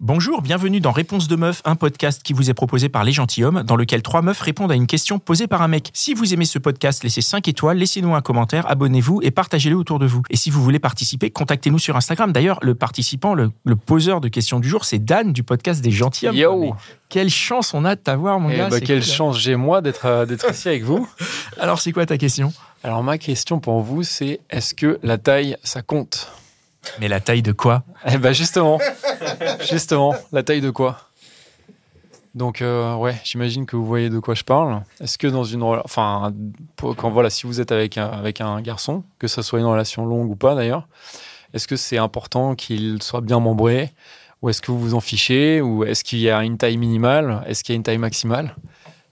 Bonjour, bienvenue dans Réponse de Meuf, un podcast qui vous est proposé par Les Gentilhommes, dans lequel trois meufs répondent à une question posée par un mec. Si vous aimez ce podcast, laissez 5 étoiles, laissez-nous un commentaire, abonnez-vous et partagez-le autour de vous. Et si vous voulez participer, contactez-nous sur Instagram. D'ailleurs, le participant, le, le poseur de questions du jour, c'est Dan du podcast des Gentilhommes. Yo Mais Quelle chance on a de t'avoir, mon Eh gars. bah, c'est Quelle cool, hein. chance j'ai moi d'être euh, d'être ici avec vous. Alors, c'est quoi ta question? Alors ma question pour vous, c'est est-ce que la taille, ça compte? Mais la taille de quoi Eh ben justement, justement, la taille de quoi Donc euh, ouais, j'imagine que vous voyez de quoi je parle. Est-ce que dans une rela- enfin quand voilà, si vous êtes avec un, avec un garçon, que ce soit une relation longue ou pas d'ailleurs, est-ce que c'est important qu'il soit bien membré ou est-ce que vous vous en fichez ou est-ce qu'il y a une taille minimale, est-ce qu'il y a une taille maximale?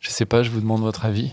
Je sais pas, je vous demande votre avis.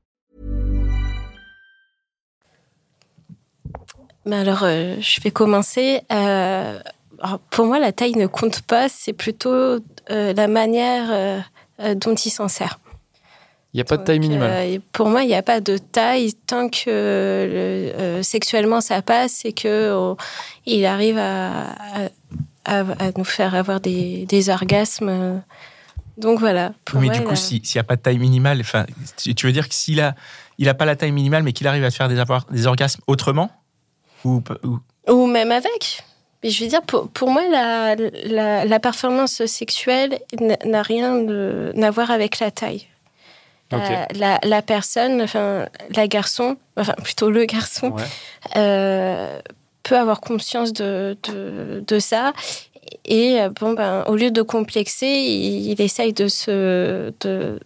Mais alors, euh, je vais commencer. Euh, pour moi, la taille ne compte pas, c'est plutôt euh, la manière euh, euh, dont il s'en sert. Il n'y a pas de taille minimale. euh, pour moi, il n'y a pas de taille tant que euh, le- euh, sexuellement ça passe et que euh, il arrive à, à- à- à nous faire avoir des, des orgasmes. Donc voilà. Pour Mais moi, du coup, s'il n'y a pas de taille minimale, enfin, tu veux dire que s'il a, il a pas la taille minimale, mais qu'il arrive à se faire des, avoir- des orgasmes autrement ou, ou- Ou même avec. Mais je veux dire, pour, pour moi, la, la, la performance sexuelle n'a rien de- à voir avec la taille. Euh, la, la personne, enfin, la garçon, enfin plutôt le garçon, Ouais. euh, peut avoir conscience de, de, de ça. Et euh, bon, ben, au lieu de complexer, il, il essaye de se, de,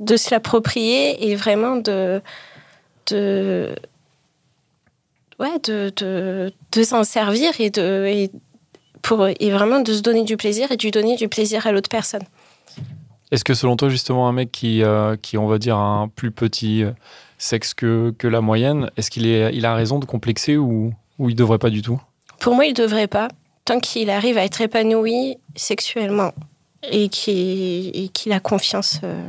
de se l'approprier et vraiment de, de, ouais, de, de, de s'en servir et, de, et, pour, et vraiment de se donner du plaisir et de donner du plaisir à l'autre personne. Est-ce que selon toi, justement, un mec qui, euh, qui on va dire, a un plus petit euh, sexe que, que la moyenne, est-ce qu'il est, il a raison de complexer ou, ou il devrait pas du tout? Pour moi, il ne devrait pas, tant qu'il arrive à être épanoui sexuellement et qu'il et qu'il a confiance. euh,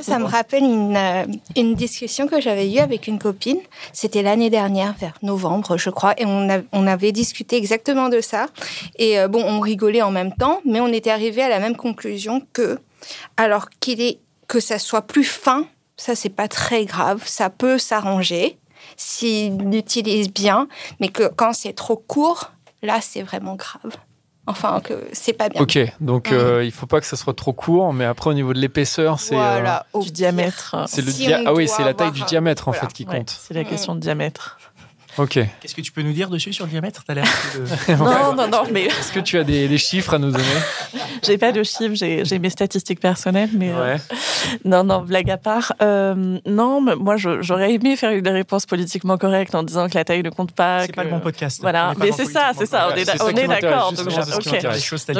Ça me rappelle une, euh, une discussion que j'avais eue avec une copine. C'était l'année dernière, vers novembre, je crois, et on avait discuté exactement de ça. Et euh, bon, on rigolait en même temps, mais on était arrivé à la même conclusion que, alors qu'il est que ça soit plus fin, ça c'est pas très grave, ça peut s'arranger s'il l'utilise bien, mais que quand c'est trop court, là c'est vraiment grave. Enfin, que c'est pas bien. Ok, donc euh, il faut pas que ça soit trop court, mais après, au niveau de l'épaisseur, c'est. euh, Voilà, du diamètre. c'est le Si dia- Ah oui, c'est la taille avoir du diamètre, en voilà. fait, qui Ouais, compte. c'est la question de diamètre. Ok. Qu'est-ce que tu peux nous dire dessus sur le diamètre? T'as l'air de- Non, non, non, mais Est-ce que tu as des, des chiffres à nous donner? J'ai pas de chiffres, j'ai mes statistiques personnelles, mais euh, Ouais. non, non, blague à part. Euh, non, mais moi, j'aurais aimé faire une réponse politiquement correcte en disant que la taille ne compte pas. C'est que- pas le bon podcast. Voilà, mais c'est ça, c'est ça, on est, d'accord. donc,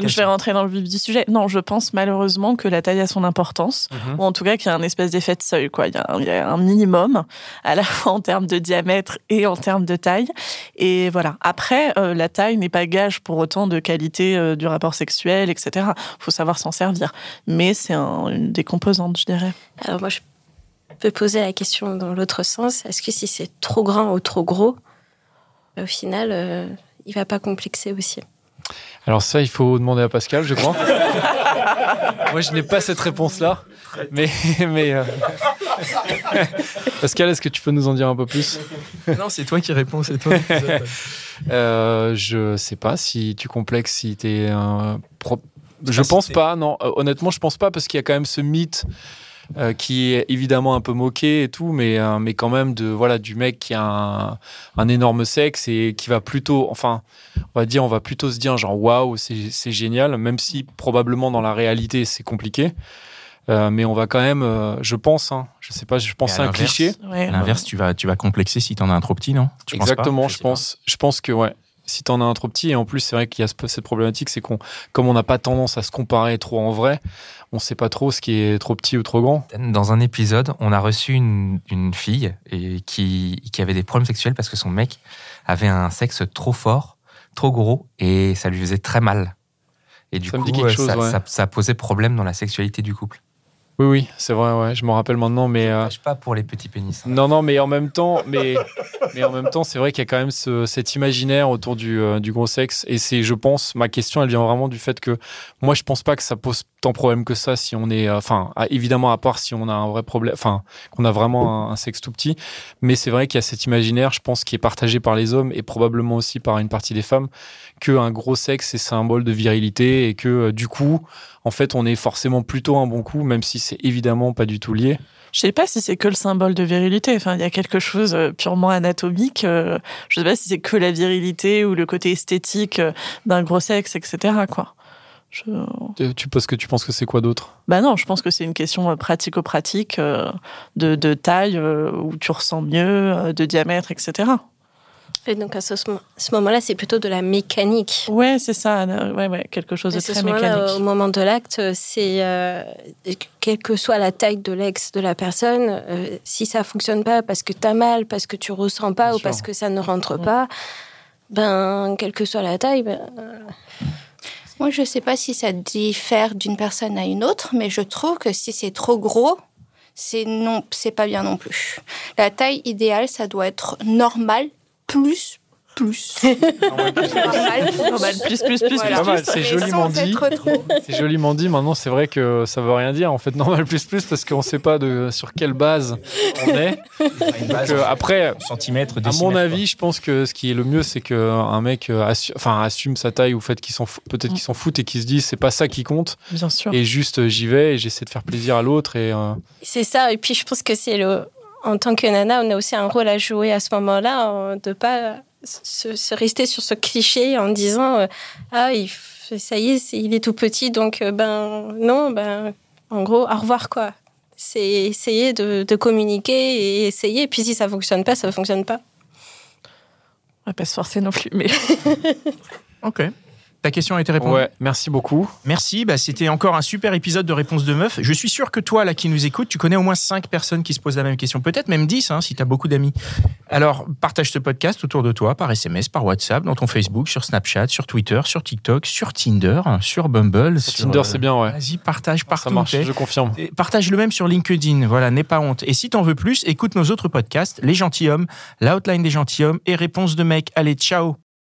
je vais rentrer dans le vif du sujet. Non, je pense malheureusement que la taille a son importance, Mhm. ou en tout cas qu'il y a un espèce d'effet de seuil. Quoi. Il, y a un, il y a un minimum, à la fois en termes de diamètre et en termes de taille. Et voilà. Après, euh, la taille n'est pas gage pour autant de qualité euh, du rapport sexuel, etc. Il faut savoir s'en servir. Mais c'est un- une des composantes, je dirais. Alors moi, je peux poser la question dans l'autre sens. Est-ce que si c'est trop grand ou trop gros, au final, euh, il va pas complexer aussi? Alors, ça, il faut demander à Pascal, je crois. Moi, je n'ai pas cette réponse-là. Mais. mais euh, Pascal, est-ce que tu peux nous en dire un peu plus? Non, c'est toi qui réponds, c'est toi. qui- Euh, je sais pas si tu complexes, si t'es un pro- Je pense pas, non. Euh, honnêtement, je pense pas parce qu'il y a quand même ce mythe euh, qui est évidemment un peu moqué et tout, mais, euh, mais quand même de voilà du mec qui a un, un énorme sexe et qui va plutôt, enfin, on va dire, on va plutôt se dire genre waouh, c'est c'est génial, même si probablement dans la réalité c'est compliqué. Euh, mais on va quand même, euh, je pense, hein, je sais pas, je pense à c'est un cliché. Ouais. À l'inverse, tu vas, tu vas complexer si t'en as un trop petit, non? Tu penses pas? Exactement, je, pense. Je pense que ouais. Si t'en as un trop petit, et en plus c'est vrai qu'il y a ce- cette problématique, c'est qu'on, comme on n'a pas tendance à se comparer trop en vrai, on sait pas trop ce qui est trop petit ou trop grand. Dans un épisode, on a reçu une, une fille et qui, qui avait des problèmes sexuels parce que son mec avait un sexe trop fort, trop gros, et ça lui faisait très mal. Et du Ça coup, euh, chose, ça, ouais. ça- ça posait problème dans la sexualité du couple. Oui, oui, c'est vrai, ouais, je me rappelle maintenant, mais. euh, Je pas pour les petits pénis. hein. Non, non, mais en même temps, mais, mais en même temps, c'est vrai qu'il y a quand même ce- cet imaginaire autour du, euh, du gros sexe. Et c'est, je pense, ma question, elle vient vraiment du fait que moi, je pense pas que ça pose tant de problème que ça si on est, euh, enfin, évidemment, à part si on a un vrai problème, enfin, qu'on a vraiment un, un sexe tout petit. Mais c'est vrai qu'il y a cet imaginaire, je pense, qui est partagé par les hommes et probablement aussi par une partie des femmes, que un gros sexe est symbole de virilité et que euh, du coup, en fait, on est forcément plutôt un bon coup, même si c'est évidemment pas du tout lié. Je sais pas si c'est que le symbole de virilité. Enfin, il y a quelque chose euh, purement anatomique. euh, Je sais pas si c'est que la virilité ou le côté esthétique euh, d'un gros sexe, etc. Quoi. Je... Tu penses que tu penses que c'est quoi d'autre? Bah non, je pense que c'est une question pratico-pratique de, de taille où tu ressens mieux, de diamètre, etc. Et donc à ce, ce moment-là, c'est plutôt de la mécanique. Ouais, c'est ça. euh, Ouais, ouais, quelque chose de ce très mécanique. au moment de l'acte, c'est euh, quelle que soit la taille de l'ex de la personne, euh, si ça fonctionne pas parce que tu as mal, parce que tu ressens pas Bien ou sûr. parce que ça ne rentre pas, ben quelle que soit la taille, ben, Moi, je ne sais pas si ça diffère d'une personne à une autre, mais je trouve que si c'est trop gros, c'est non, c'est pas bien non plus. La taille idéale, ça doit être normal plus plus. normal plus. Normal, plus, plus, plus, Voilà. Pas mal, plus, c'est joliment dit. C'est joliment dit. Maintenant, c'est vrai que ça veut rien dire. En fait, normal plus plus parce qu'on sait pas de sur quelle base on est. Une Donc, euh, après, centimètres, à mon avis, je pense que ce qui est le mieux, c'est que un mec euh, assu- enfin, assume sa taille ou fait qu'il s'en fout- peut-être qu'il s'en fout et qu'il se dit c'est pas ça qui compte Bien sûr. et juste euh, j'y vais et j'essaie de faire plaisir à l'autre et euh, c'est ça. Et puis je pense que c'est le, en tant que nana, on a aussi un rôle à jouer à ce moment-là, de pas se, se rester sur ce cliché en disant euh, ah il, ça y est, il est tout petit, donc euh, ben non, ben en gros au revoir quoi. C'est essayer de, de communiquer et essayer. Et puis si ça fonctionne pas, ça fonctionne pas. On va pas se forcer non plus, mais Ok. Ta question a été répondue. ouais, merci beaucoup. Merci, bah, c'était encore un super épisode de Réponse de Meuf. Je suis sûr que toi, là, qui nous écoutes, tu connais au moins 5 personnes qui se posent la même question. Peut-être même 10, hein, si tu as beaucoup d'amis. Alors, partage ce podcast autour de toi, par SMS, par WhatsApp, dans ton Facebook, sur Snapchat, sur Twitter, sur TikTok, sur Tinder, sur Bumble. sur, Tinder, euh, c'est bien, ouais. Vas-y, partage partout. Ça marche, je confirme. Et Partage le même sur LinkedIn, voilà, n'aie pas honte. Et si t'en veux plus, écoute nos autres podcasts, Les Gentilhommes, La Outline des Gentilhommes et Réponse de Mec. Allez, ciao